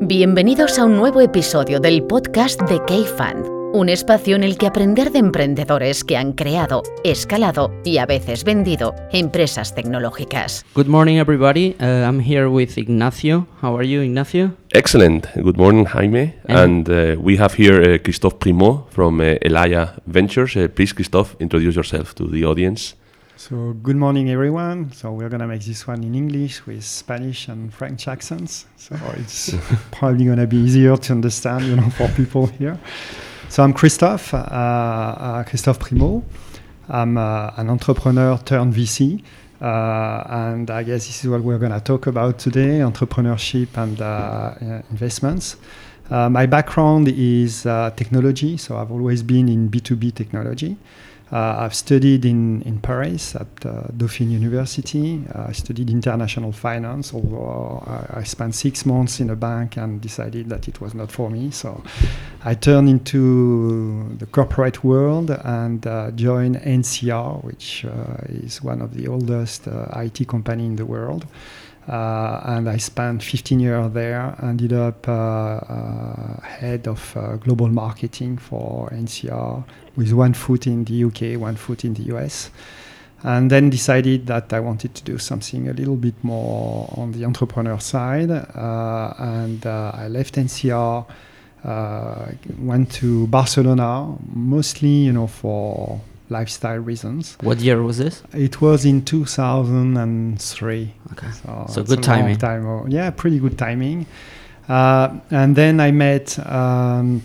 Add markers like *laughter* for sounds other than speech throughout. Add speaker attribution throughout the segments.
Speaker 1: Bienvenidos a un nuevo episodio del podcast de K-Fund, un espacio en el que aprender de emprendedores que han creado, escalado y a veces vendido empresas tecnológicas.
Speaker 2: Good morning, everybody. Uh, I'm here with Ignacio. How are you, Ignacio?
Speaker 3: Excellent. Good morning, Jaime. And uh, we have here uh, Christophe Primo from uh, Elaya Ventures. Uh, please, Christophe, introduce yourself to the audience.
Speaker 4: So, good morning, everyone. So, we're going to make this one in English with Spanish and French accents. So, it's *laughs* probably going to be easier to understand, you know, for people here. So, I'm Christophe, uh, uh, Christophe Primault. I'm uh, an entrepreneur turned VC. Uh, and I guess this is what we're going to talk about today entrepreneurship and uh, investments. Uh, my background is technology, so I've always been in B2B technology. Uh, I've studied in, in Paris at uh, Dauphine University. Uh, I studied international finance, although I, I, spent six months in a bank and decided that it was not for me. So I turned into the corporate world and uh, joined NCR, which uh, is one of the oldest uh, IT company in the world. Uh, and I spent 15 years there. Ended up uh, uh, head of global marketing for NCR with one foot in the UK, one foot in the US and then decided that I wanted to do something a little bit more on the entrepreneur side. Uh, and uh, I left NCR, uh, went to Barcelona, mostly, you know, for lifestyle reasons.
Speaker 2: What year was this?
Speaker 4: It was in 2003.
Speaker 2: Okay. So, so good timing.
Speaker 4: Time. Yeah, pretty good timing. Uh, and then I met, um,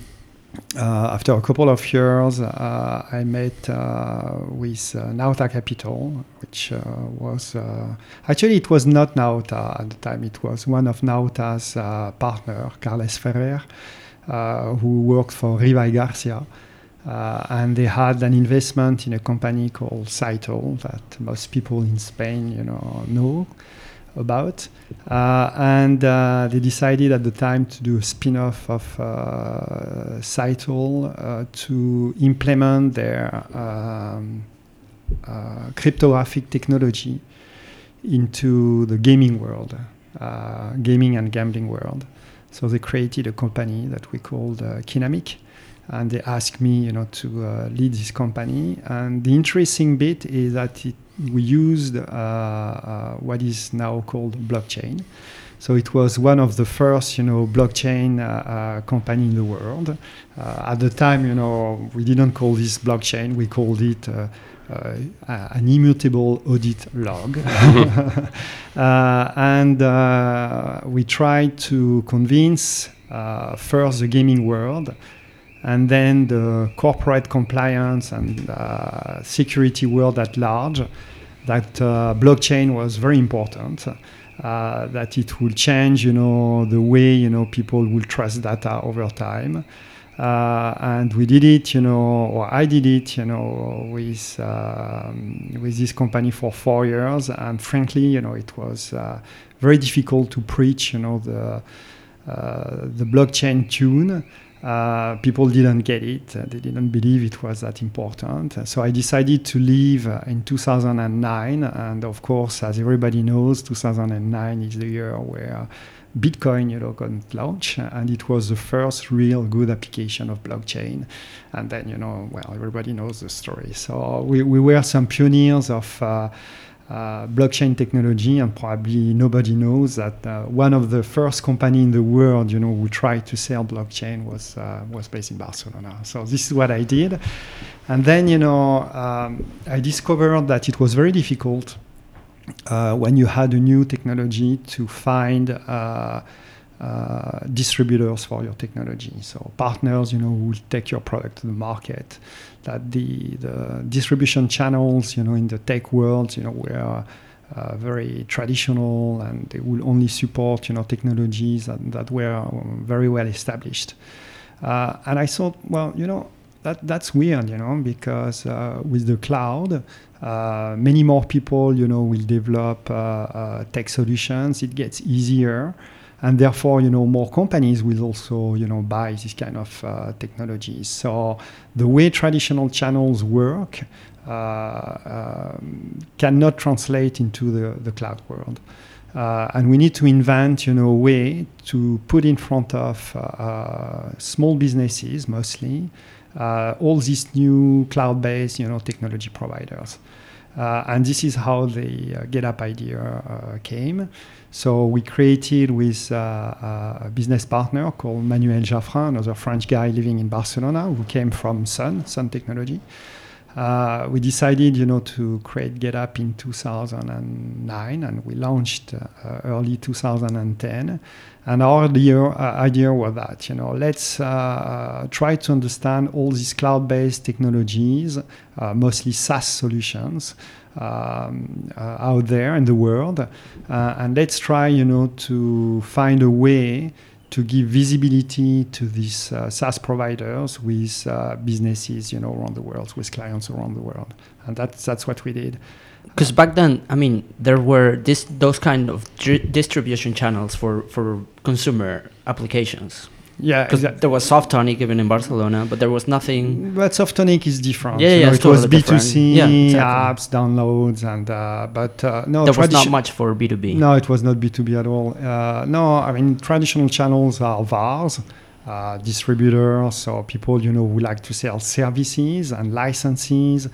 Speaker 4: uh, after a couple of years, uh, I met uh, with uh, Nauta Capital, which uh, was actually it was not Nauta at the time. It was one of Nauta's partner, Carles Ferrer, who worked for Riva Garcia. Uh, and they had an investment in a company called Scytl that most people in Spain, you know, know about. Uh, and uh, they decided at the time to do a spin-off of uh, uh, to implement their um, uh, cryptographic technology into the gaming world, gaming and gambling world. So they created a company that we called Kinamik and they asked me, you know, to uh, lead this company. And the interesting bit is that it, we used uh, uh, what is now called blockchain. So it was one of the first, you know, blockchain uh, uh, company in the world. Uh, at the time, you know, we didn't call this blockchain; we called it. an immutable audit log. *laughs* and we tried to convince first the gaming world and then the corporate compliance and uh, security world at large, that uh, blockchain was very important. Uh, that it will change, you know, the way you know people will trust data over time. Uh, and we did it, you know, or I did it, you know, with um, with this company for four years. And frankly, you know, it was uh, very difficult to preach, you know, the uh, the blockchain tune. Uh, people didn't get it. Uh, they didn't believe it was that important. So I decided to leave uh, in 2009. And of course, as everybody knows, 2009 is the year where Bitcoin, you know, got launched, and it was the first real good application of blockchain. And then, you know, well, everybody knows the story. So we, we were some pioneers of. Uh, uh, blockchain technology, and probably nobody knows that uh, one of the first company in the world, you know, who tried to sell blockchain was uh, was based in Barcelona. So this is what I did, and then you know um, I discovered that it was very difficult uh, when you had a new technology to find. Uh, distributors for your technology. So partners, you know, who will take your product to the market. That the the distribution channels, you know, in the tech world, you know, were uh, very traditional and they will only support, you know, technologies that, that were um, very well established. Uh, and I thought, well, you know, that that's weird, you know, because uh, with the cloud, uh, many more people, you know, will develop uh, tech solutions. It gets easier and therefore you know more companies will also you know buy this kind of uh, technologies so the way traditional channels work uh, um, cannot translate into the, the cloud world Uh, and we need to invent, you know, a way to put in front of uh, uh small businesses, mostly, uh, all these new cloud-based, you know, technology providers. And this is how the GetApp idea came. So we created with uh, a business partner called Manuel Jaffrin, another French guy living in Barcelona who came from Sun, Sun Technology. Uh, we decided, you know, to create GetApp in 2009, and we launched uh, early 2010. And our idea, uh, idea was that, you know, let's uh, try to understand all these cloud-based technologies, uh, mostly SaaS solutions, um, uh, out there in the world, and let's try, you know, to find a way to give visibility to these uh, SaaS providers with uh, businesses, you know, around the world, with clients around the world, and that's that's what we did.
Speaker 2: Because back then, I mean, there were this those kind of distribution channels for for consumer applications.
Speaker 4: Yeah,
Speaker 2: because exactly. there was Softonic even in Barcelona, but there was nothing.
Speaker 4: But Softonic is different.
Speaker 2: Yeah, yeah,
Speaker 4: know, it
Speaker 2: totally
Speaker 4: was B two C
Speaker 2: yeah, exactly.
Speaker 4: apps, downloads, and uh, but uh, no,
Speaker 2: there was not much for B two B.
Speaker 4: No, it was not B two B at all. Uh, no, I mean traditional channels are VARs. Uh, distributors, so people you know who like to sell services and licenses,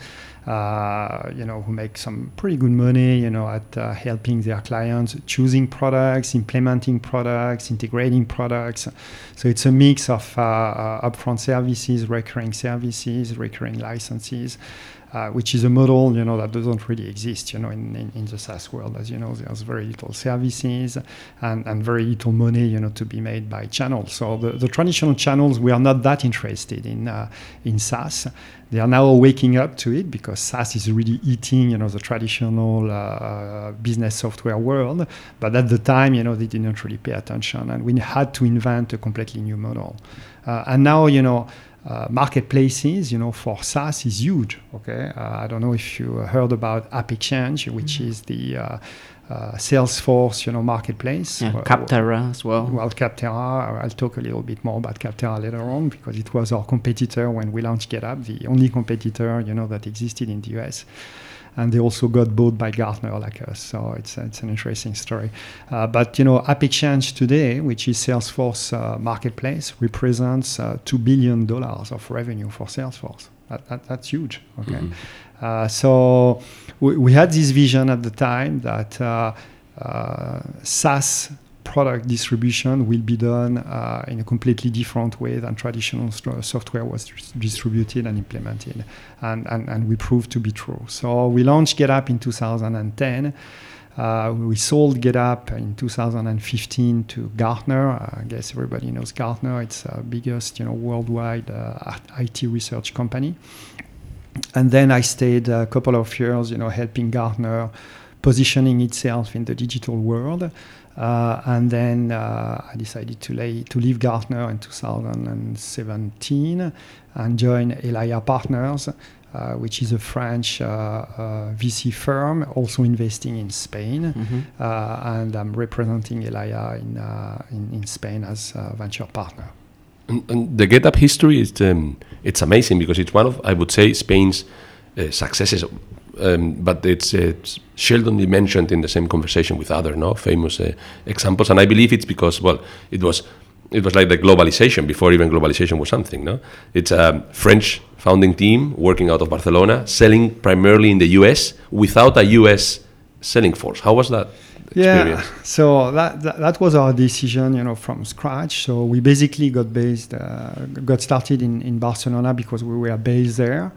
Speaker 4: uh, you know, who make some pretty good money, you know, at uh, helping their clients choosing products, implementing products, integrating products. So it's a mix of uh, uh upfront services, recurring services, recurring licenses. Uh, which is a model you know that doesn't really exist you know in, in, in, the SaaS world as you know there's very little services and, and very little money you know to be made by channels so the, the traditional channels we are not that interested in in SaaS they are now waking up to it because SaaS is really eating, you know, the traditional uh, business software world. But at the time, you know, they didn't really pay attention, and we had to invent a completely new model. Uh, and now, you know. Uh, marketplaces, you know, for SaaS is huge. Okay, uh, I don't know if you heard about AppExchange, which mm-hmm. is the uh, uh, Salesforce, you know, marketplace.
Speaker 2: Yeah, Capterra as well.
Speaker 4: Well, Capterra. I'll talk a little bit more about Capterra later on because it was our competitor when we launched GetApp, the only competitor, you know, that existed in the US. And they also got bought by Gartner like us. So it's, it's an interesting story. Uh, but, you know, AppExchange today, which is Salesforce uh, marketplace, represents uh, $2 billion of revenue for Salesforce. That, that, that's huge. Okay. Mm-hmm. Uh, so we, we, had this vision at the time that uh, uh, SaaS product distribution will be done uh, in a completely different way than traditional st- software was distributed and implemented. And, and, and we proved to be true. So we launched GetApp in 2010. Uh, we sold GetApp in 2015 to Gartner. I guess everybody knows Gartner. It's the biggest, you know, worldwide uh, IT research company and then I stayed a couple of years, you know, helping Gartner positioning itself in the digital world. Uh, and then uh, I decided to, lay, to leave Gartner in 2017 and join Elaia Partners, uh, which is a French uh, uh, VC firm, also investing in Spain. Mm-hmm. Uh, and I'm representing Elaia in, in, in, Spain as a venture partner.
Speaker 3: And, the GetApp history is um, it's amazing because it's one of I would say Spain's uh, successes, um, but it's, it's seldomly mentioned in the same conversation with other no famous uh, examples, and I believe it's because well it was it was like the globalization before even globalization was something. No, it's a French founding team working out of Barcelona, selling primarily in the U.S. without a U.S. selling force. How was that?
Speaker 4: Yeah, so that, that, that was our decision, you know, from scratch. So we basically got based, uh, got started in in Barcelona because we were based there.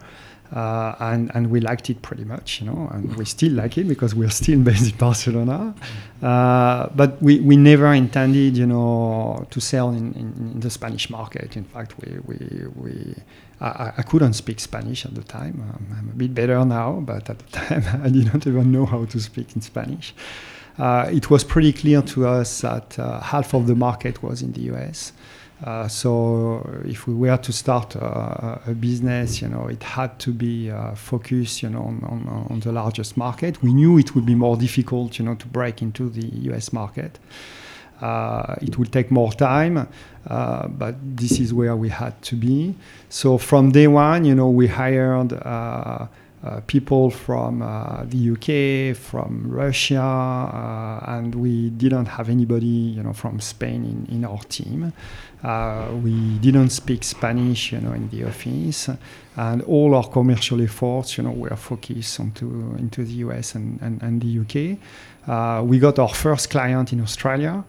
Speaker 4: Uh, and and we liked it pretty much, you know, and we still like it because we're still *laughs* based in Barcelona. Uh, but we, we never intended, you know, to sell in, in, in the Spanish market. In fact, we we, we I, I, couldn't speak Spanish at the time. Um, I'm a bit better now, but at the *laughs* time I didn't even know how to speak in Spanish it was pretty clear to us that uh, half of the market was in the US. Uh, so if we were to start a, a business, you know, it had to be uh, focused, you know, on, on, on, the largest market. We knew it would be more difficult, you know, to break into the US market. Uh, it will take more time, uh, but this is where we had to be. So from day one, you know, we hired uh, people from uh, the UK, from Russia, uh, and we didn't have anybody, you know, from Spain in, in our team. Uh, we didn't speak Spanish, you know, in the office, and all our commercial efforts, you know, were focused onto into the US and, and, and the UK. Uh, we got our first client in Australia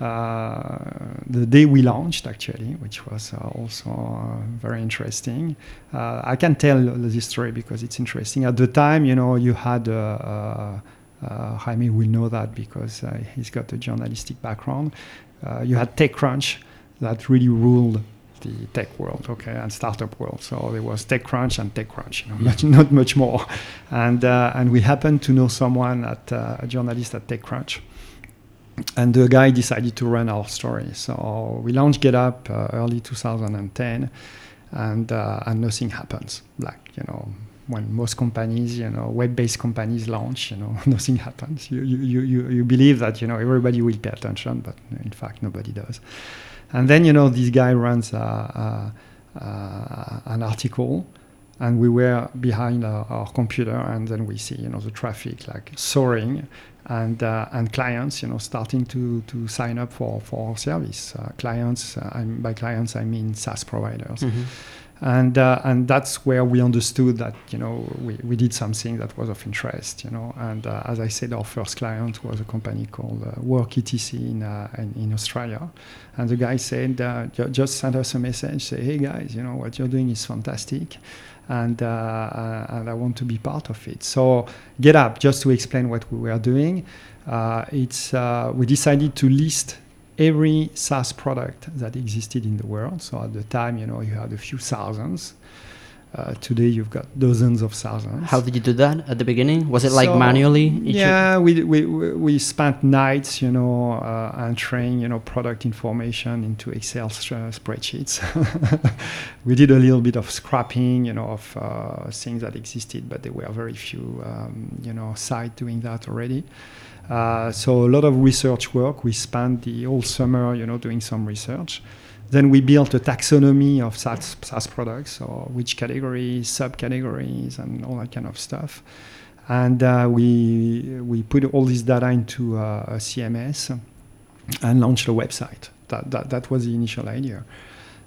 Speaker 4: uh, the day we launched, actually, which was uh, also uh, very interesting. Uh, I can tell this story because it's interesting. At the time, you know, you had. Jaime will know that because he's got a journalistic background. you had TechCrunch that really ruled the tech world, okay, and startup world. So there was TechCrunch and TechCrunch, you know, much, *laughs* not much more. And uh, and we happened to know someone at uh, a journalist at TechCrunch, and the guy decided to run our story. So we launched GetApp uh, early 2010, and uh, and nothing happens. Like you know, when most companies, you know, web-based companies launch, you know, *laughs* nothing happens. You you you you believe that you know everybody will pay attention, but in fact nobody does. And then you know this guy runs an article and we were behind our, our, computer and then we see you know the traffic like soaring and uh, and clients you know starting to to sign up for for our service. Uh, clients uh, by clients I mean SaaS providers. Mm-hmm. and uh, and that's where we understood that you know we, we did something that was of interest you know. And uh, as I said our first client was a company called uh, Work ETC in, in, in Australia. And the guy said just send us a message say hey guys you know what you're doing is fantastic and, uh, uh, and I want to be part of it. So GetApp, just to explain what we were doing, uh, it's we decided to list every SaaS product that existed in the world. So at the time, you know, you had a few thousands. Uh, today you've got dozens of thousands.
Speaker 2: How did you do that at the beginning? Was it like so, manually?
Speaker 4: Yeah, we, we, we spent nights, you know, uh, entering, you know, product information into Excel spreadsheets. *laughs* we did a little bit of scrapping, you know, of uh, things that existed, but there were very few, um, you know, sites doing that already. Uh, so a lot of research work. We spent the whole summer, you know, doing some research. Then we built a taxonomy of SaaS, SaaS products, or which categories, subcategories, and all that kind of stuff. And uh, we we put all this data into uh, a CMS and launched a website. That that, that was the initial idea.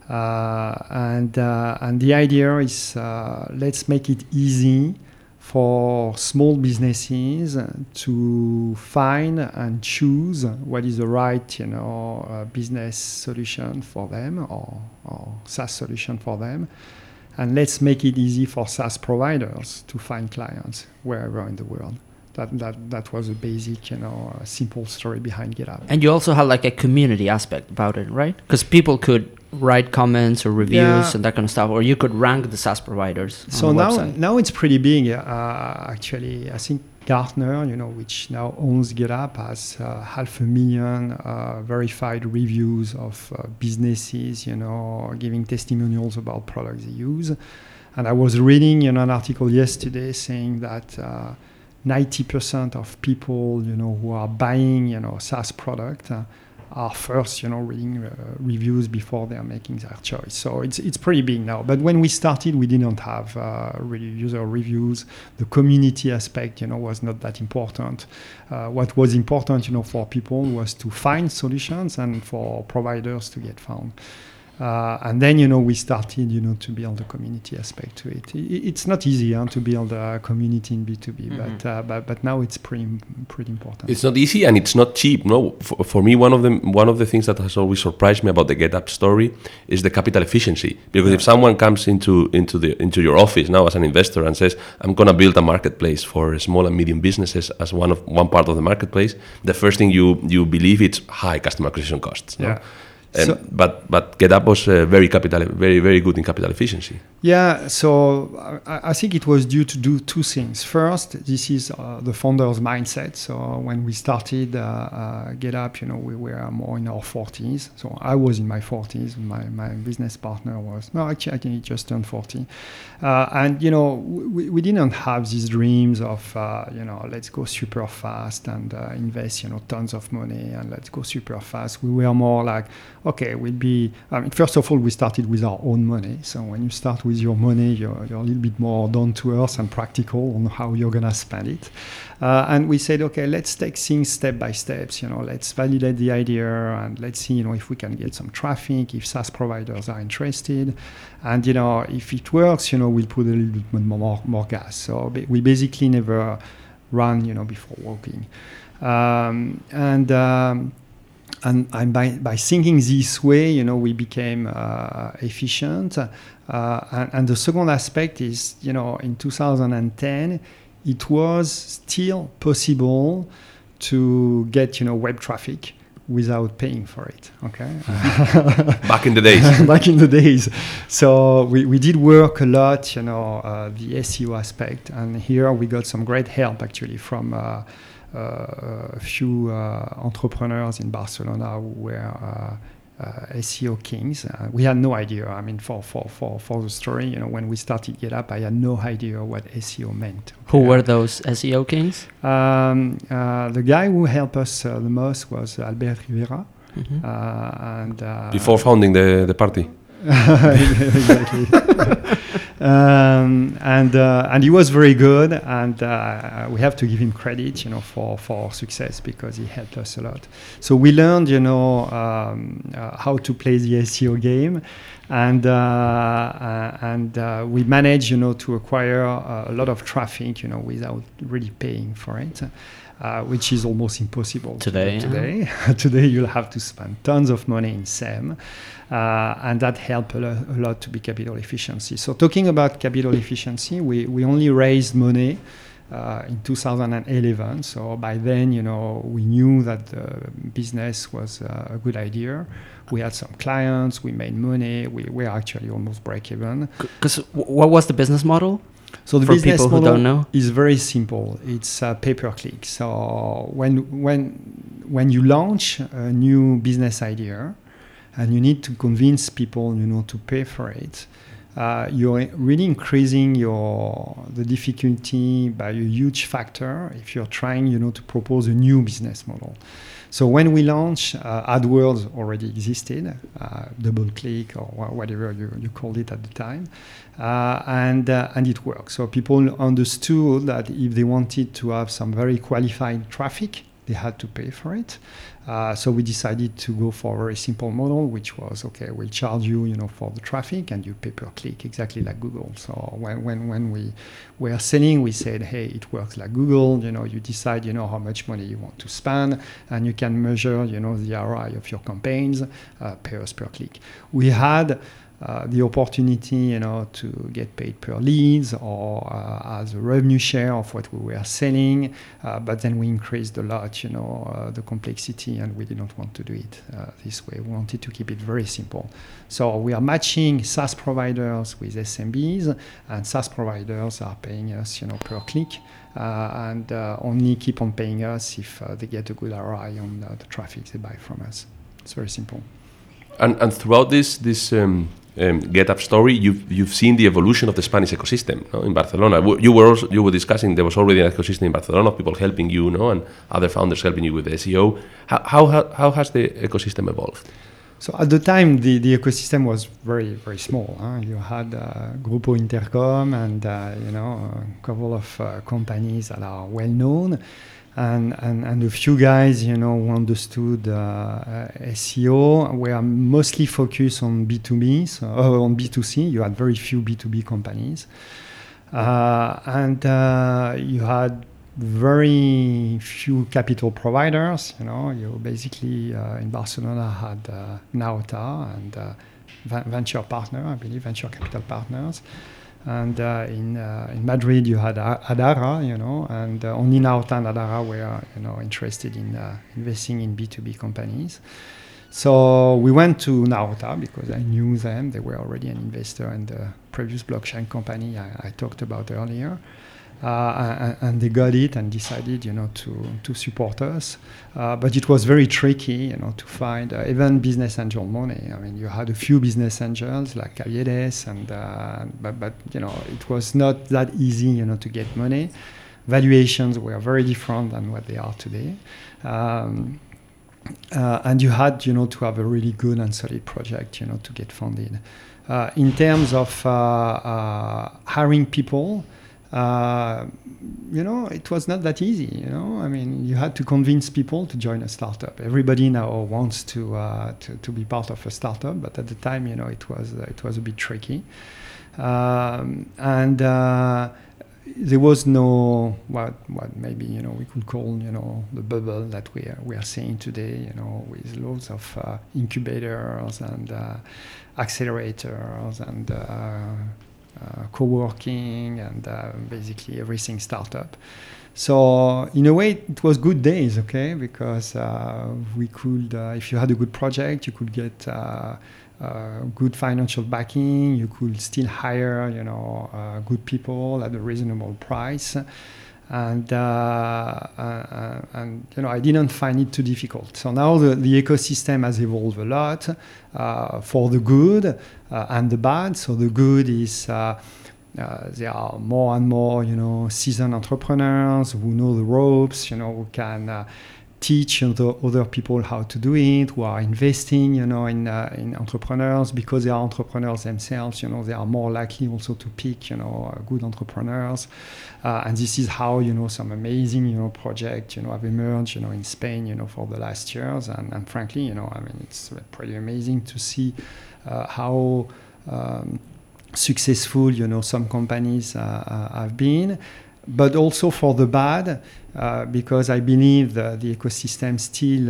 Speaker 4: Uh, and uh, and the idea is uh, let's make it easy for small businesses to find and choose what is the right you know uh, business solution for them or, or SaaS solution for them. And let's make it easy for SaaS providers to find clients wherever in the world that that that was a basic you know simple story behind GetApp
Speaker 2: and you also had like a community aspect about it right because people could write comments or reviews yeah. and that kind of stuff, or you could rank the SaaS providers.
Speaker 4: So now, website. now it's pretty big. Uh, actually, I think Gartner, you know, which now owns GetApp, has uh, half a million uh, verified reviews of uh, businesses, you know, giving testimonials about products they use. And I was reading you know, an article yesterday saying that. 90% uh, of people, you know, who are buying, you know, SaaS product, uh, are first, you know, reading uh, reviews before they are making their choice. So it's it's pretty big now. But when we started, we didn't have uh, really user reviews. The community aspect, you know, was not that important. Uh, what was important, you know, for people was to find solutions and for providers to get found. Uh, and then you know we started you know to build a community aspect to it. it's not easy huh, to build a community in B two B, mm-hmm. but uh, but but now it's pretty pretty important.
Speaker 3: It's not easy and it's not cheap. No, for, for me one of the one of the things that has always surprised me about the GetApp story is the capital efficiency. Because yeah. if someone comes into into the into your office now as an investor and says I'm going to build a marketplace for small and medium businesses as one of one part of the marketplace, the first thing you you believe it's high customer acquisition costs.
Speaker 4: Yeah. No?
Speaker 3: Um, so, but but GetApp was uh, very capital very very good in capital efficiency.
Speaker 4: Yeah, so I, I, think it was due to do two things. First, this is uh, the founder's mindset. So when we started uh, uh GetApp, you know, we were more in our 40s. So I was in my 40s. My my business partner was no, actually I think he just turned 40. Uh, and you know, we, we didn't have these dreams of uh, you know let's go super fast and invest you know tons of money and let's go super fast. We were more like okay, we'll be. I mean, first of all, we started with our own money. So when you start with your money, you're, you're a little bit more down to earth and practical on how you're gonna spend it. Uh, and we said, okay, let's take things step by steps. You know, let's validate the idea and let's see, you know, if we can get some traffic, if SaaS providers are interested, and you know, if it works, you know, we'll put a little bit more more gas. So we basically never run, you know, before walking. Um, and um, and, and by, by thinking this way, you know, we became uh, efficient. Uh, and, and, the second aspect is, you know, in 2010, it was still possible to get, you know, web traffic without paying for it. Okay. *laughs*
Speaker 3: Back in the days. *laughs*
Speaker 4: Back in the days. So we, we did work a lot, you know, uh, the SEO aspect, and here we got some great help actually from. Uh, a few uh, entrepreneurs in Barcelona who were uh, SEO kings. we had no idea. I mean, for, for, for, for the story, you know, when we started GetApp, I had no idea what SEO meant.
Speaker 2: Who were those SEO kings?
Speaker 4: Um, the guy who helped us the most was Albert Rivera. Mm-hmm.
Speaker 3: and before founding the, the party. Exactly. *laughs*
Speaker 4: um, and uh, and he was very good, and uh, we have to give him credit, you know, for for success because he helped us a lot. So we learned, you know, um, uh, how to play the SEO game, and uh, uh, and uh, we managed, you know, to acquire a lot of traffic, you know, without really paying for it. Uh, which is almost impossible
Speaker 2: today.
Speaker 4: Today, yeah. *laughs* today you'll have to spend tons of money in SEM, uh, and that helped a, lo- a, lot to be capital efficiency. So talking about capital efficiency, we, we only raised money uh, in 2011. So by then, you know, we knew that the business was uh, a good idea. We had some clients, we made money, we were actually almost break even.
Speaker 2: Because what was the business model?
Speaker 4: So the For business model is very simple. It's uh, pay per click. So when when when you launch a new business idea, and you need to convince people, you know, to pay for it, uh, you're really increasing your the difficulty by a huge factor if you're trying, you know, to propose a new business model. So when we launched, uh, AdWords already existed, uh, DoubleClick or whatever you, you called it at the time, uh, and uh, and it worked. So people understood that if they wanted to have some very qualified traffic, they had to pay for it. Uh, so we decided to go for a very simple model, which was okay, we'll charge you, you know, for the traffic and you pay per click, exactly like Google. So when, when, when we were selling, we said, hey, it works like Google. You know, you decide, you know, how much money you want to spend, and you can measure, you know, the ROI of your campaigns, uh, payers per click. We had uh, the opportunity, you know, to get paid per leads or uh, as a revenue share of what we were selling. Uh, but then we increased a lot, you know, uh, the complexity, and we didn't want to do it uh, this way. We wanted to keep it very simple. So we are matching SaaS providers with SMBs, and SaaS providers are paying us, you know, per click. and only keep on paying us if they get a good ROI on the traffic they buy from us. It's very simple.
Speaker 3: And, and throughout this this um, um, GetApp story, you've you've seen the evolution of the Spanish ecosystem no? in Barcelona. You were also, you were discussing there was already an ecosystem in Barcelona of people helping you, no, and other founders helping you with SEO. How how how has the ecosystem evolved?
Speaker 4: So at the time, the, the ecosystem was very very small. Huh? You had uh, Grupo Intercom and uh, you know a couple of uh, companies that are well known and, and, and a few guys, you know, who understood uh, SEO were mostly focused on B2B, so, uh, *laughs* on B2C. You had very few B2B companies. Uh, and uh, you had very few capital providers. You know, you basically uh, in Barcelona had uh, Nauta and venture partner, I believe, venture capital partners. And uh, in uh, in Madrid, you had Adara, you know, and uh, only Nauta and Adara were, you know, interested in investing in B2B companies. So we went to Nauta because I knew them. They were already an investor in the previous blockchain company I, I talked about earlier. Uh, and they got it and decided, you know, to to support us. Uh, but it was very tricky, you know, to find uh, even business angel money. I mean, you had a few business angels like Caviedes, and but but you know, it was not that easy, you know, to get money. Valuations were very different than what they are today. Um, uh, and you had, you know, to have a really good and solid project, you know, to get funded. Uh, in terms of uh, uh, hiring people, uh, you know, it was not that easy. You know, I mean, you had to convince people to join a startup. Everybody now wants to uh, to, to be part of a startup, but at the time, you know, it was uh, it was a bit tricky, um, and uh, there was no what what maybe you know we could call you know the bubble that we are we are seeing today. You know, with loads of uh, incubators and uh, accelerators and uh, co-working and uh, basically everything startup. So in a way, it was good days, okay, because uh, we could, if you had a good project, you could get uh, good financial backing. You could still hire, you know, uh, good people at a reasonable price, and uh, and you know, I didn't find it too difficult. So now the, the ecosystem has evolved a lot for the good and the bad. So the good is uh, there are more and more, you know, seasoned entrepreneurs who know the ropes, you know, who can uh, teach other, other people how to do it, who are investing, you know, in, uh, in entrepreneurs because they are entrepreneurs themselves, you know, they are more likely also to pick, you know, uh, good entrepreneurs. Uh, and this is how, you know, some amazing, you know, projects, you know, have emerged, you know, in Spain, you know, for the last years. And, and frankly, you know, I mean, it's pretty amazing to see how um, successful, you know, some companies uh, uh, have been, but also for the bad, uh, because I believe the, the ecosystem still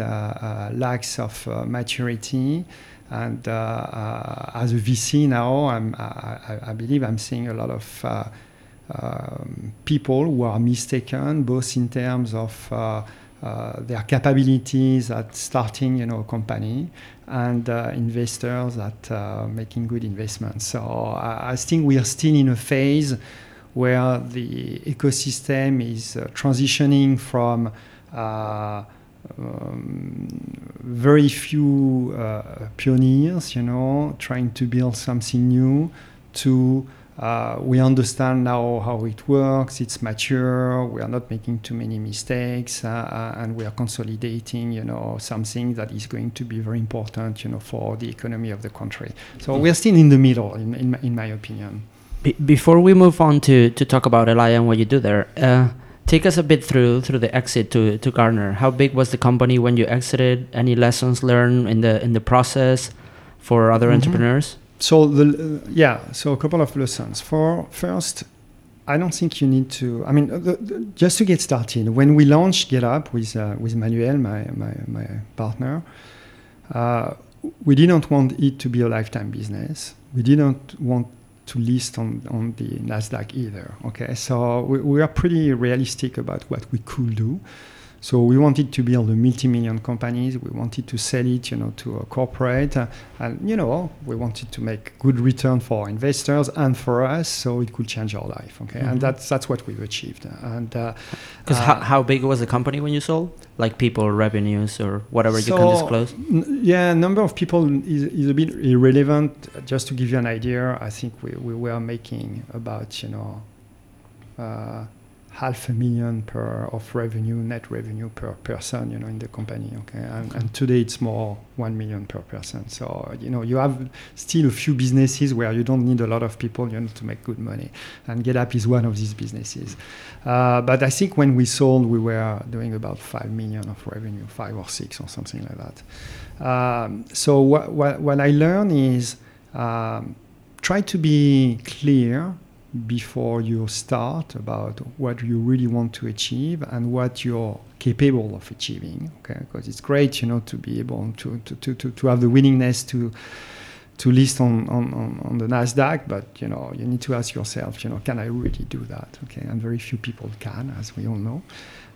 Speaker 4: lacks of maturity. And as a VC now, I, I, believe I'm seeing a lot of um, people who are mistaken, both in terms of uh, uh, their capabilities at starting, you know, a company, and uh, investors at uh, making good investments. So I, I, think we are still in a phase where the ecosystem is uh, transitioning from uh, um, very few uh, pioneers, you know, trying to build something new, to uh, we understand now how it works. It's mature. We are not making too many mistakes, uh, uh, and we are consolidating, you know, something that is going to be very important, you know, for the economy of the country. So we are still in the middle, in, in, in my opinion.
Speaker 2: Be- before we move on to, to talk about Elaia and what you do there, uh, take us a bit through through the exit to, to Gartner. How big was the company when you exited? Any lessons learned in the in the process for other mm-hmm. entrepreneurs?
Speaker 4: so the uh, yeah so a couple of lessons for first i don't think you need to i mean the, the, just to get started when we launched getapp with uh, with manuel my my, my partner uh, we didn't want it to be a lifetime business we didn't want to list on, on the nasdaq either okay? So we, we are pretty realistic about what we could do so we wanted to build a multi-million companies. We wanted to sell it, you know, to a corporate, uh, and you know, we wanted to make good return for investors and for us, so it could change our life. Okay, mm-hmm. and that's that's what we've achieved. And
Speaker 2: because uh, how, uh, how big was the company when you sold? Like people, revenues, or whatever so, you can disclose.
Speaker 4: N- yeah, number of people is, is a bit irrelevant. Just to give you an idea, I think we, we were making about you know. Uh, half a million per of revenue, net revenue per person, you know, in the company. Okay, and, and, today it's more one million per person. So you know, you have still a few businesses where you don't need a lot of people, you know, to make good money. And GetApp is one of these businesses. Uh, but I think when we sold, we were doing about five million of revenue, five or six or something like that. Um, so what, what, what I learned is um, try to be clear before you start about what you really want to achieve and what you're capable of achieving okay because it's great you know to be able to to, to, to, to have the willingness to to list on, on, on the Nasdaq, but you know you need to ask yourself, you know, can I really do that? Okay, and very few people can, as we all know.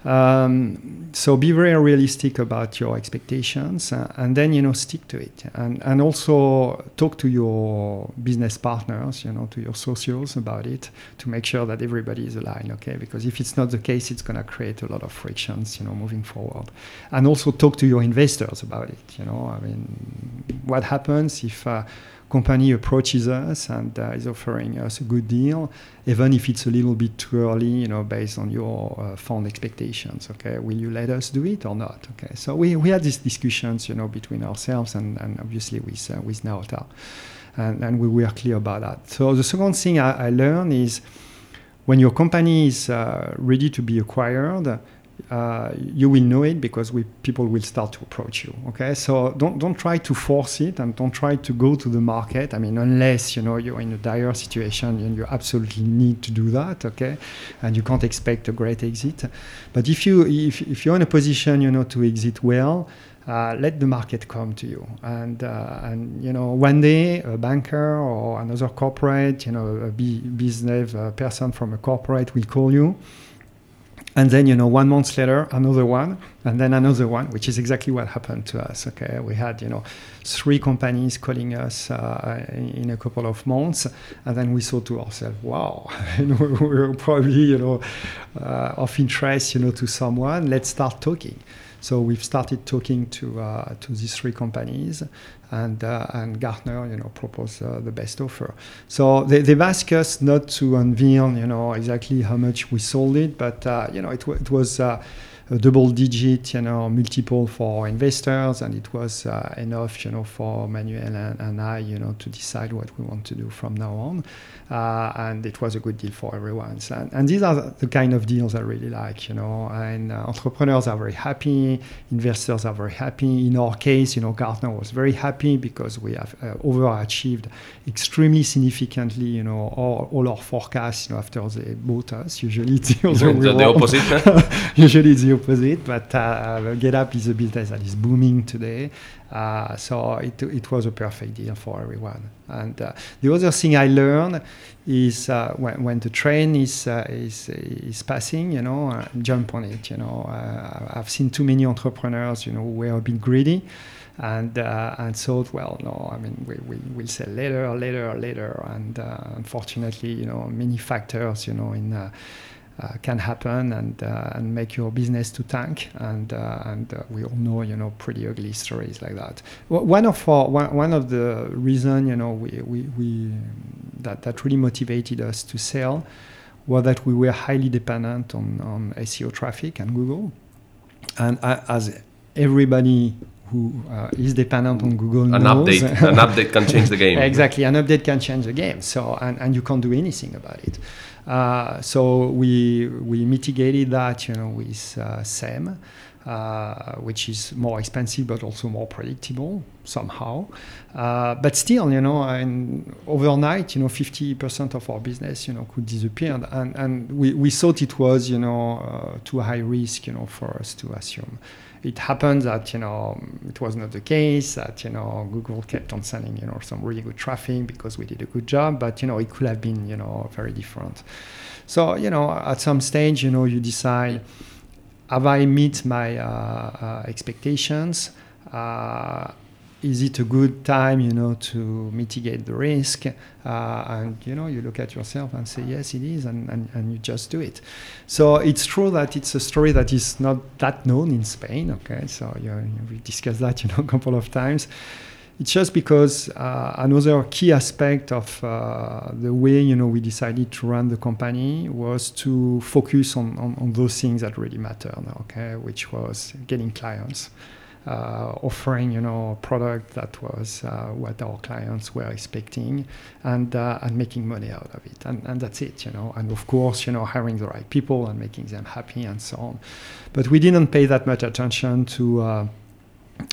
Speaker 4: Um, so be very realistic about your expectations, uh, and then you know stick to it, and and also talk to your business partners, you know, to your socios about it to make sure that everybody is aligned. Okay, because if it's not the case, it's going to create a lot of frictions, you know, moving forward, and also talk to your investors about it. You know, I mean, what happens if uh, company approaches us and uh, is offering us a good deal, even if it's a little bit too early, you know, based on your uh, fund expectations. Okay, will you let us do it or not? Okay, so we, we had these discussions, you know, between ourselves and, and obviously with uh, with Nauta, and, and we were clear about that. So the second thing I, I learned is when your company is uh, ready to be acquired uh, you will know it because we, people will start to approach you. Okay, so don't don't try to force it and don't try to go to the market. I mean, unless you know you're in a dire situation and you absolutely need to do that. Okay, and you can't expect a great exit. But if you if, if you're in a position you know to exit well. Uh, let the market come to you, and uh, and you know one day a banker or another corporate, you know a business person from a corporate will call you, and then you know one month later another one and then another one which is exactly what happened to us okay? We had you know three companies calling us uh, in a couple of months and then we thought to ourselves wow *laughs* *laughs* we're probably you know uh, of interest you know to someone. Let's start talking so we've started talking to uh, to these three companies, and uh, and Gartner, you know, proposed uh, the best offer. So they, they've asked us not to unveil, you know, exactly how much we sold it, but uh, you know, it, it was uh, a double digit, you know, multiple for investors, and it was uh, enough, you know, for Manuel and, and, I, you know, to decide what we want to do from now on. Uh, and it was a good deal for everyone. So, and, and, these are the kind of deals I really like, you know. And uh, entrepreneurs are very happy, investors are very happy. In our case, you know, Gartner was very happy because we have uh, overachieved extremely significantly, you know, all, all our forecasts, you know, after they bought us. Usually it's the *laughs*
Speaker 3: the, the opposite. *laughs*
Speaker 4: Usually it's the opposite, but uh, GetApp is a business that is booming today. Uh, so it, it was a perfect deal for everyone. And uh, the other thing I learned is uh, when, when the train is, uh, is, is passing, you know, uh, jump on it. You know, uh, I've seen too many entrepreneurs, you know, who were a bit greedy and uh, and thought, well, no, I mean, we, we will sell later, later, later, and uh, unfortunately, you know, many factors, you know, in uh, uh, can happen and uh, and make your business to tank. And uh, and we all know you know pretty ugly stories like that. One of our, one, one of the reason you know we, we, we that that really motivated us to sell was that we were highly dependent on, on SEO traffic and Google. And as everybody who uh, is dependent on Google
Speaker 3: an
Speaker 4: knows,
Speaker 3: update an update can change the *laughs* game
Speaker 4: exactly an update can change the game so and, and you can't do anything about it uh, so we we mitigated that, you know, with uh, SEM, uh, which is more expensive but also more predictable somehow. Uh, but still, you know, and overnight, you know, 50% of our business, you know, could disappear, and and we, we thought it was, you know, uh, too high risk, you know, for us to assume it happened that you know it was not the case that you know Google kept on sending you know some really good traffic because we did a good job, but you know it could have been you know very different. So you know at some stage you know you decide have I meet my uh, uh, expectations. Uh, is it a good time, you know, to mitigate the risk? Uh, and you know, you look at yourself and say, yes, it is, and, and, and you just do it. So it's true that it's a story that is not that known in Spain. Okay, so you know, we discussed that, *laughs* you know, a couple of times. It's just because uh, another key aspect of uh, the way you know we decided to run the company was to focus on, on, on those things that really matter. Okay, which was getting clients offering you know a product that was uh, what our clients were expecting and uh, and making money out of it. And, and that's it you know. And of course you know hiring the right people and making them happy and so on. But we didn't pay that much attention to uh,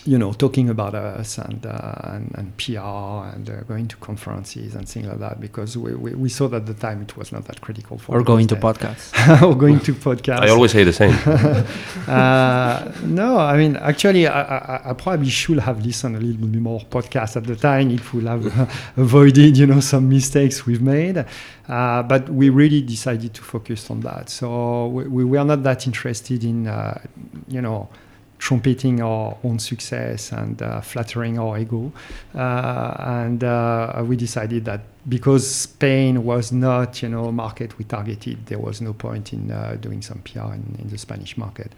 Speaker 4: you know, talking about us and uh, and, and, PR and uh, going to conferences and things like that because we, we, we, saw that at the time it was not that critical for
Speaker 2: or going to podcasts *laughs*
Speaker 4: or going to podcasts.
Speaker 3: I always say the same. *laughs*
Speaker 4: uh, no, I mean actually I, I, I, probably should have listened a little bit more podcasts at the time. It would have *laughs* avoided you know some mistakes we've made, uh, but we really decided to focus on that. So we, we were not that interested in uh, you know trumpeting our own success and uh, flattering our ego. Uh, and uh, we decided that because Spain was not, you know, a market we targeted, there was no point in uh, doing some PR in, in, the Spanish market.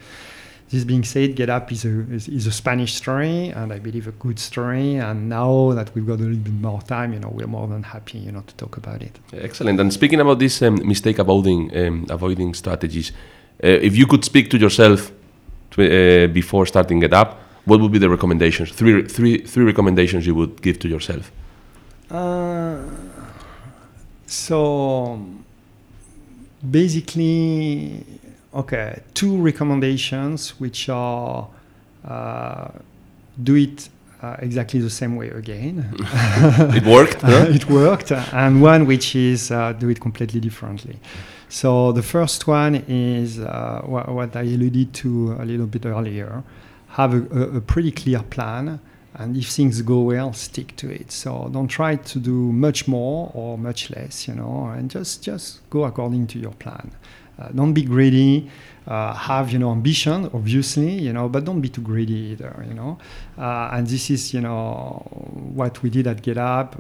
Speaker 4: this being said, GetApp is a is, is, a Spanish story, and I believe a good story. And now that we've got a little bit more time, you know, we're more than happy, you know, to talk about it.
Speaker 3: Excellent. And speaking about these um, mistake avoiding um, avoiding strategies, uh, if you could speak to yourself uh, before starting GetApp, what would be the recommendations? Three, three, three recommendations you would give to yourself.
Speaker 4: Uh, so basically okay, two recommendations which are uh, do it uh, exactly the same way again. *laughs*
Speaker 3: it worked. *laughs*
Speaker 4: It worked, and one which is uh, do it completely differently. So the first one is uh, wh- what I alluded to a little bit earlier. Have a, a, a pretty clear plan and if things go well stick to it so don't try to do much more or much less you know and just just go according to your plan uh, don't be greedy. Uh, have you know ambition, obviously, you know, but don't be too greedy either, you know. Uh, and this is you know what we did at GetApp.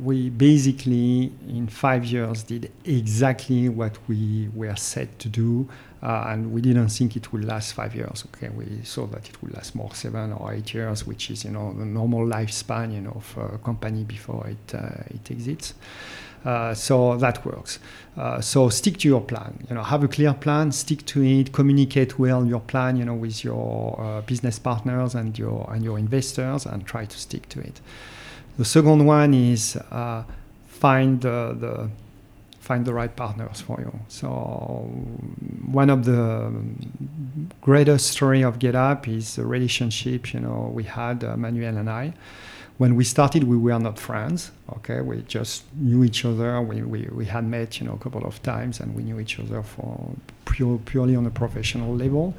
Speaker 4: we basically in five years did exactly what we were set to do. Uh, and we didn't think it would last five years. Okay, we saw that it would last more seven or eight years, which is you know the normal lifespan you know of a company before it uh, it exits. Uh, so that works. Uh, so stick to your plan. You know, have a clear plan, stick to it, communicate well your plan. You know, with your uh, business partners and your and your investors, and try to stick to it. The second one is uh, find the, find the right partners for you. So one of the greatest story of GetApp is the relationship you know we had uh, Manuel and I when we started, we were not friends. Okay, we just knew each other. We, we, we had met, you know, a couple of times, and we knew each other for pure, purely on a professional level.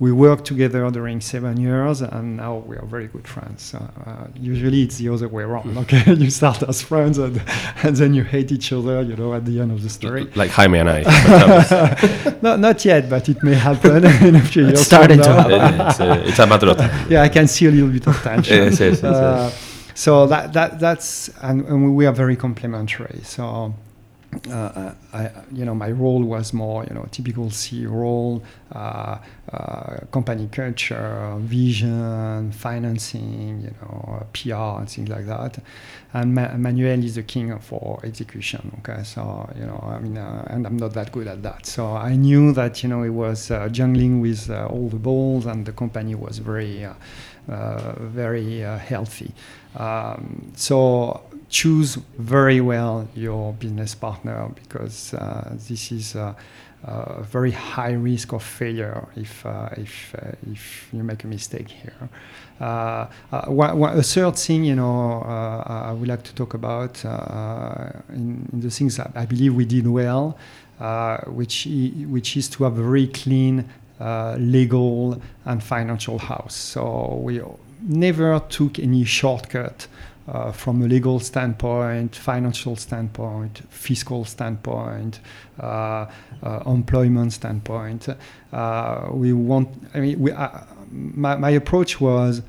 Speaker 4: We worked together during seven years, and now we are very good friends. Uh, usually, it's the other way around. *laughs* Okay, you start as friends, and, and then you hate each other. You know, at the end of the story. *laughs*
Speaker 3: Like Jaime and I. *laughs*
Speaker 4: no, not yet, but it may happen in a few years.
Speaker 2: It's starting to happen.
Speaker 3: it's, a, it's a matter of time.
Speaker 4: Yeah, I can see a little bit of tension.
Speaker 3: yes, yes, yes, uh, yes
Speaker 4: so that, that that's and, and we are very complementary. So uh, I, you know, my role was more, you know, typical CEO role, uh, uh, company culture, vision, financing, you know, PR and things like that. And Ma- Manuel is the king for execution. Okay, so you know, I mean, uh, and I'm not that good at that. So I knew that you know it was uh, jungling with uh, all the balls, and the company was very, very healthy. Um, so choose very well your business partner because uh, this is a, very high risk of failure if uh, if uh, if you make a mistake here. Uh, uh, a third thing, you know, uh, I would like to talk about in, in, the things that I believe we did well, which which is to have a very clean legal and financial house. So we never took any shortcut uh, from a legal standpoint, financial standpoint, fiscal standpoint, uh, uh, employment standpoint. Uh, we want. I mean, we, uh, my, my approach was.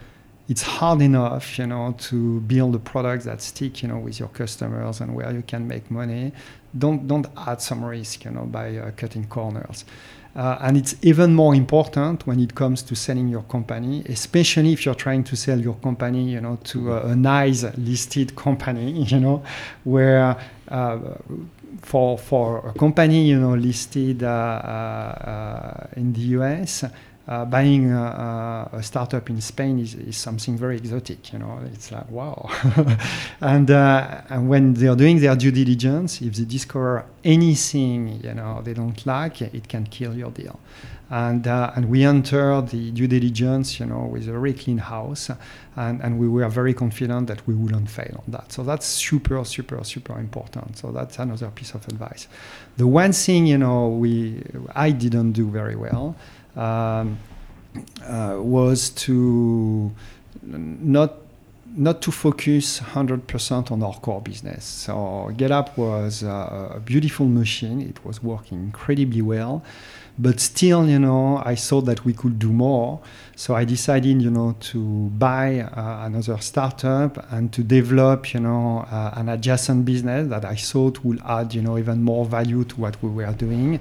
Speaker 4: It's hard enough, you know, to build a product that stick, you know, with your customers and where you can make money. Don't don't add some risk, you know, by uh, cutting corners. Uh, and it's even more important when it comes to selling your company, especially if you're trying to sell your company, you know, to a, a nice listed company, *laughs* you know, where uh, for for a company, you know, listed uh, uh in the US, uh, buying a, a, startup in Spain is, is, something very exotic. You know, it's like wow. *laughs* and uh, and when they are doing their due diligence, if they discover anything you know they don't like, it can kill your deal. And uh, and we entered the due diligence, you know, with a very clean house, and and we were very confident that we wouldn't fail on that. So that's super, super, super important. So that's another piece of advice. The one thing you know we I didn't do very well um, uh, was to not not to focus 100% on our core business. So GetApp was a beautiful machine. It was working incredibly well. But still, you know, I thought that we could do more. So I decided, you know, to buy uh, another startup and to develop, you know, uh, an adjacent business that I thought would add, you know, even more value to what we were doing.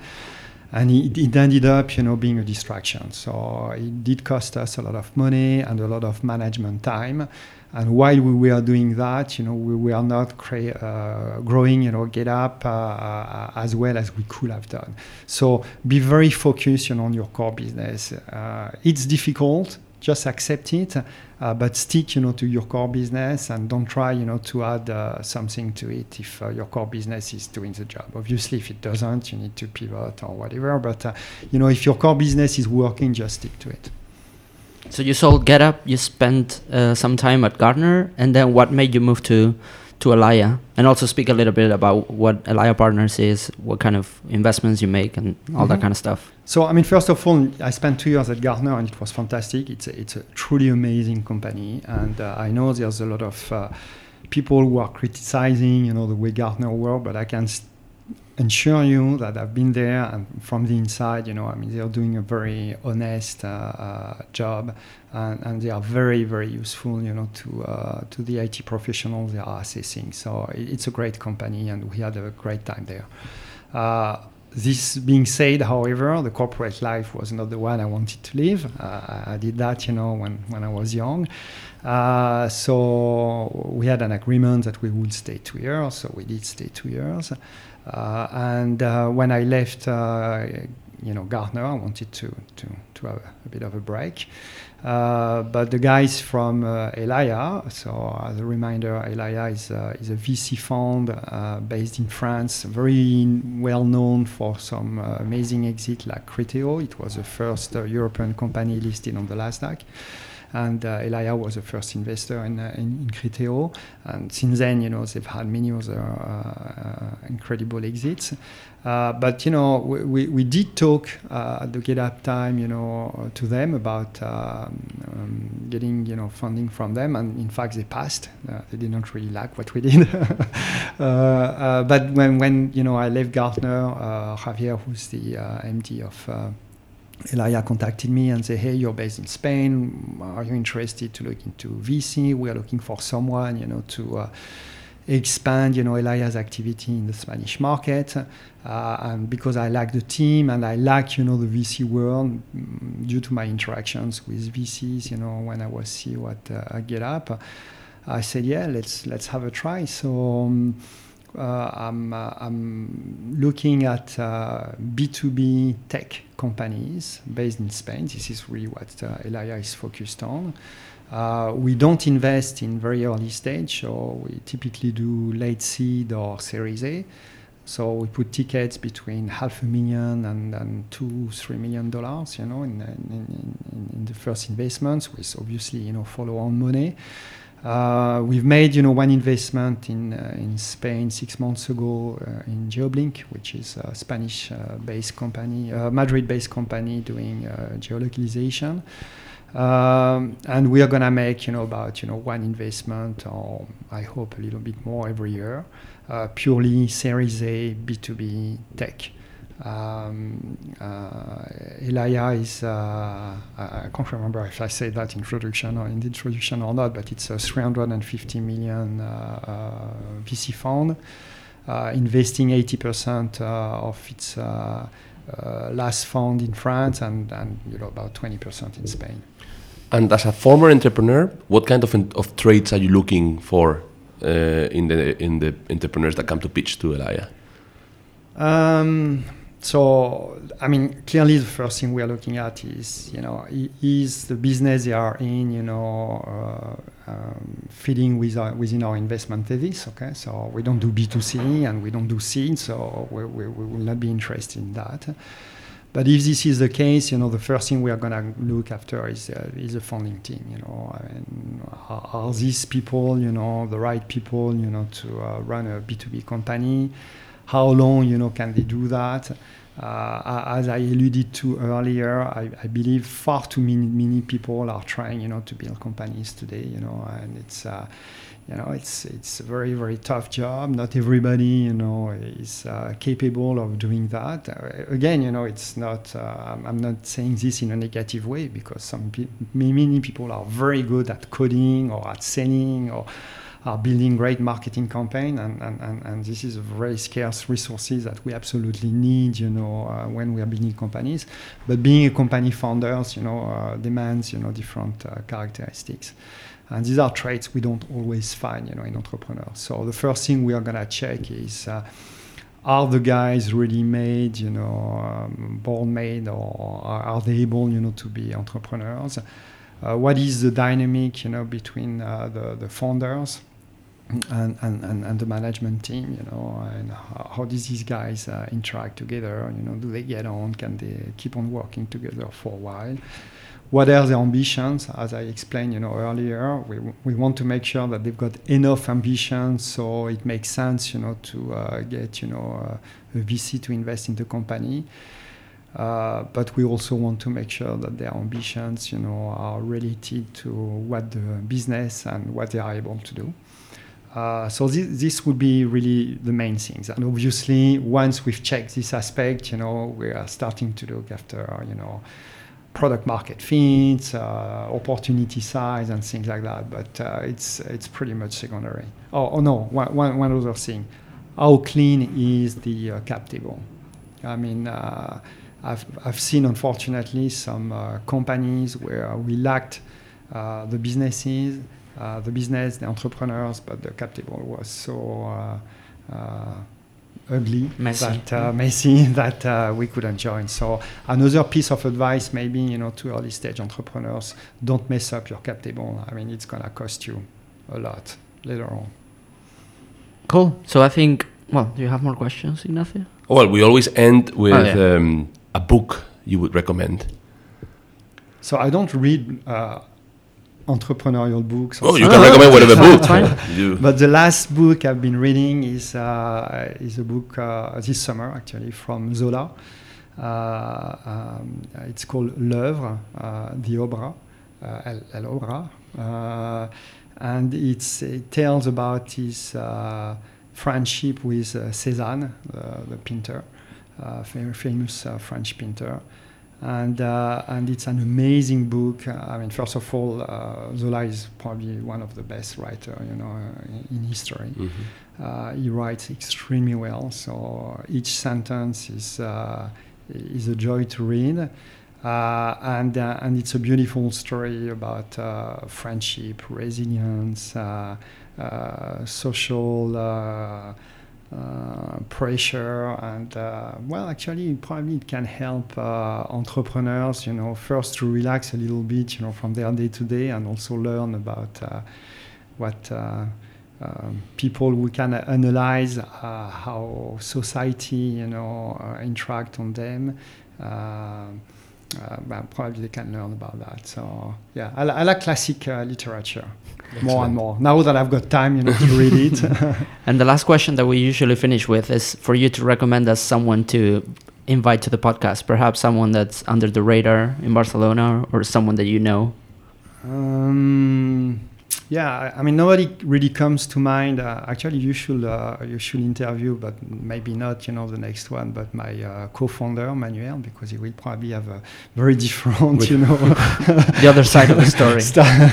Speaker 4: And it, it ended up, you know, being a distraction. So it did cost us a lot of money and a lot of management time. And while we were doing that, you know, we were not crea- uh, growing, you know, GetApp uh, uh, as well as we could have done. So be very focused, you know, on your core business. Uh, it's difficult just accept it, uh, but stick, you know, to your core business and don't try, you know, to add uh, something to it if uh, your core business is doing the job. Obviously, if it doesn't, you need to pivot or whatever. But uh, you know, if your core business is working, just stick to it.
Speaker 2: So you sold GetApp. You spent uh, some time at Gartner, and then what made you move to to Elaia? And also speak a little bit about what Elaia Partners is, what kind of investments you make, and all that
Speaker 4: Mhm.
Speaker 2: kind of stuff.
Speaker 4: So, I mean, first of all, I spent two years at Gartner and it was fantastic. It's a, it's a truly amazing company. And uh, I know there's a lot of uh, people who are criticizing, you know, the way Gartner work, but I can s- ensure you that I've been there and from the inside, you know, I mean, they're doing a very honest uh, uh, job and, and they are very, very useful, you know, to, uh, to the IT professionals they are assessing. So it's a great company and we had a great time there. Uh, this being said, however, the corporate life was not the one I wanted to live. Uh, I did that, you know, when, when I was young. Uh, so we had an agreement that we would stay two years. So we did stay two years. Uh, and uh, when I left, uh, you know, Gartner, I wanted to, to, to have a bit of a break. Uh, but the guys from uh, Elaia, so as a reminder, Elaia is, uh, is a VC fund uh, based in France, very well known for some amazing exit like Criteo. It was the first European company listed on the Nasdaq. And uh, Elaia was the first investor in, uh, in, in Criteo. And since then, you know, they've had many other uh, incredible exits. Uh, but you know, we, we, we did talk uh, at the GetApp time, you know, to them about um, um, getting you know funding from them, and in fact they passed. Uh, they didn't really like what we did. *laughs* Uh, uh, but when when you know I left Gartner, uh, Javier, who's the uh, MD of Elaia contacted me and said, "Hey, you're based in Spain. Are you interested to look into VC? We are looking for someone, you know, to uh, expand, you know, Elaia's activity in the Spanish market. Uh, and because I like the team and I like, you know, the VC world, mm, due to my interactions with VCs, you know, when I was CEO at, uh, GetApp, I said, yeah, let's let's have a try. So." Um, I'm, uh, I'm looking at uh, B2B tech companies based in Spain. This is really what uh, Elaia is focused on. Uh, we don't invest in very early stage, so we typically do late seed or Series A. So we put tickets between half a million and, and two, three million dollars, you know, in, in, in, in the first investments, with obviously, you know, follow-on money. Uh, we've made, you know, one investment in uh, in Spain six months ago uh, in GeoBlink, which is a Spanish-based company, uh, Madrid-based company doing uh, geolocalization. Um, and we are gonna make, you know, about you know one investment, or I hope a little bit more every year, uh, purely Series A B2B tech. Um, uh, Elaia is, uh, I can't remember if I said that introduction or in the introduction or not, but it's a 350 million uh, VC fund, uh, investing 80% uh, of its uh, uh, last fund in France and, and you know, about 20% in Spain.
Speaker 3: And as a former entrepreneur, what kind of, of traits are you looking for uh, in the in the entrepreneurs that come to pitch to Elaia?
Speaker 4: Um, so, I mean, clearly the first thing we are looking at is, you know, is the business they are in, you know, uh, um, fitting with our, within our investment thesis, okay? So we don't do B2C and we don't do seed, so we, we, we will not be interested in that. But if this is the case, you know, the first thing we are going to look after is uh, is the funding team. You know, I mean, are, are these people, you know, the right people, you know, to uh, run a B two B company? How long, you know, can they do that? Uh, as I alluded to earlier, I, I believe far too many, many people are trying, you know, to build companies today. You know, and it's uh, you know it's it's a very very tough job not everybody you know is uh, capable of doing that uh, again you know it's not uh, i'm not saying this in a negative way because some pe- many people are very good at coding or at selling or are building great marketing campaign, and, and, and, and this is a very scarce resources that we absolutely need, you know, uh, when we are building companies. But being a company founders, you know, uh, demands, you know, different uh, characteristics. And these are traits we don't always find, you know, in entrepreneurs. So the first thing we are gonna check is uh, are the guys really made, you know, um, born made, or are, are, they able, you know, to be entrepreneurs? Uh, what is the dynamic, you know, between uh, the, the founders and, and, and, the management team, you know, and how, how do these guys uh, interact together? You know, do they get on? Can they keep on working together for a while? what are their ambitions? As I explained, you know, earlier, we, we want to make sure that they've got enough ambition so it makes sense, you know, to uh, get, you know, uh, a VC to invest in the company. Uh, but we also want to make sure that their ambitions, you know, are related to what the business and what they are able to do. Uh, so this, this would be really the main things. And obviously, once we've checked this aspect, you know, we are starting to look after, you know, product market fit, uh, opportunity size, and things like that. But uh, it's it's pretty much secondary. Oh, oh no, one, one, one other thing. How clean is the uh, cap table? I mean, uh, I've, I've seen, unfortunately, some uh, companies where we lacked the businesses, the business, the entrepreneurs, but the cap table was so ugly,
Speaker 2: messy,
Speaker 4: that, uh, messy *laughs* that uh, we couldn't join. So another piece of advice, maybe you know, to early stage entrepreneurs, don't mess up your cap table. I mean, it's gonna cost you a lot later on.
Speaker 2: Cool. So I think. Well, do you have more questions, Ignacio?
Speaker 3: Well, we always end with oh, yeah. um, a book you would recommend.
Speaker 4: So I don't read uh, entrepreneurial books.
Speaker 3: Oh, you can recommend whatever book. *laughs*
Speaker 4: but the last book I've been reading is uh, is a book uh, this summer actually from Zola. Uh, um, it's called L'œuvre, uh, the Obra, uh, El, El Obra, uh, and it tells about his friendship with Cézanne, the, the painter, famous French painter and uh, and it's an amazing book. I mean, first of all, uh, Zola is probably one of the best writers, you know, in, in history. Mm-hmm. Uh, he writes extremely well, so each sentence is uh, is a joy to read. Uh, and uh, and it's a beautiful story about friendship, resilience, social uh, pressure and uh, well actually probably it can help uh, entrepreneurs you know first to relax a little bit you know from their day to day and also learn about uh, what uh, um, people who can analyze uh, how society you know interact on them well, probably they can learn about that so yeah I, I like classic literature Excellent. more and more now that I've got time, you know, to read it. *laughs* *laughs*
Speaker 2: and the last question that we usually finish with is for you to recommend us someone to invite to the podcast, perhaps someone that's under the radar in Barcelona or someone that you know.
Speaker 4: Um, yeah, I mean nobody really comes to mind. Uh, actually, you should uh, you should interview, but maybe not. You know, the next one, but my uh, co-founder Manuel, because he will probably have a very *laughs* different, you know, *laughs*
Speaker 2: the other side of the story.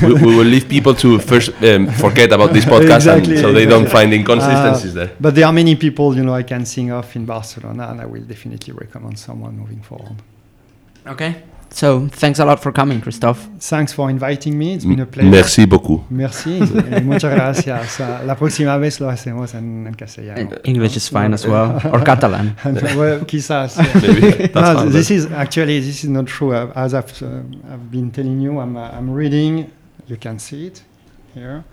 Speaker 2: *laughs*
Speaker 3: we, we, will leave people to first um, forget about this podcast, exactly, so they don't find inconsistencies there.
Speaker 4: But there are many people, you know, I can sing off in Barcelona, and I will definitely recommend someone moving forward.
Speaker 2: Okay. So thanks a lot for coming, Christophe.
Speaker 4: Thanks for inviting me. It's been a pleasure.
Speaker 3: Merci beaucoup.
Speaker 4: Merci. muchas gracias. *laughs* La próxima vez lo hacemos en, en castellano.
Speaker 2: English is fine as well, or Catalan. *laughs*
Speaker 4: well, quizás. Yeah. *laughs* no, this is actually this is not true. As I've, uh, I've been telling you, I'm, uh, I'm reading. You can see it here.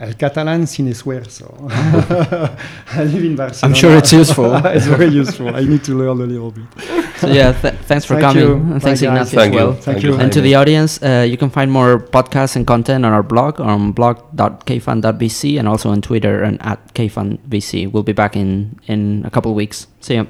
Speaker 4: El catalán sin esfuerzo. I live in Barcelona.
Speaker 2: I'm sure it's useful.
Speaker 4: it's very useful. I need to learn a little bit.
Speaker 2: So yeah, th thanks for Thank coming. You. And thanks Bye Ignacio
Speaker 3: Thank
Speaker 2: as well.
Speaker 3: You. Thank, you.
Speaker 2: And to the audience, uh, you can find more podcasts and content on our blog on blog.kfund.vc and also on Twitter and at kfundvc. We'll be back in in a couple of weeks. See ya.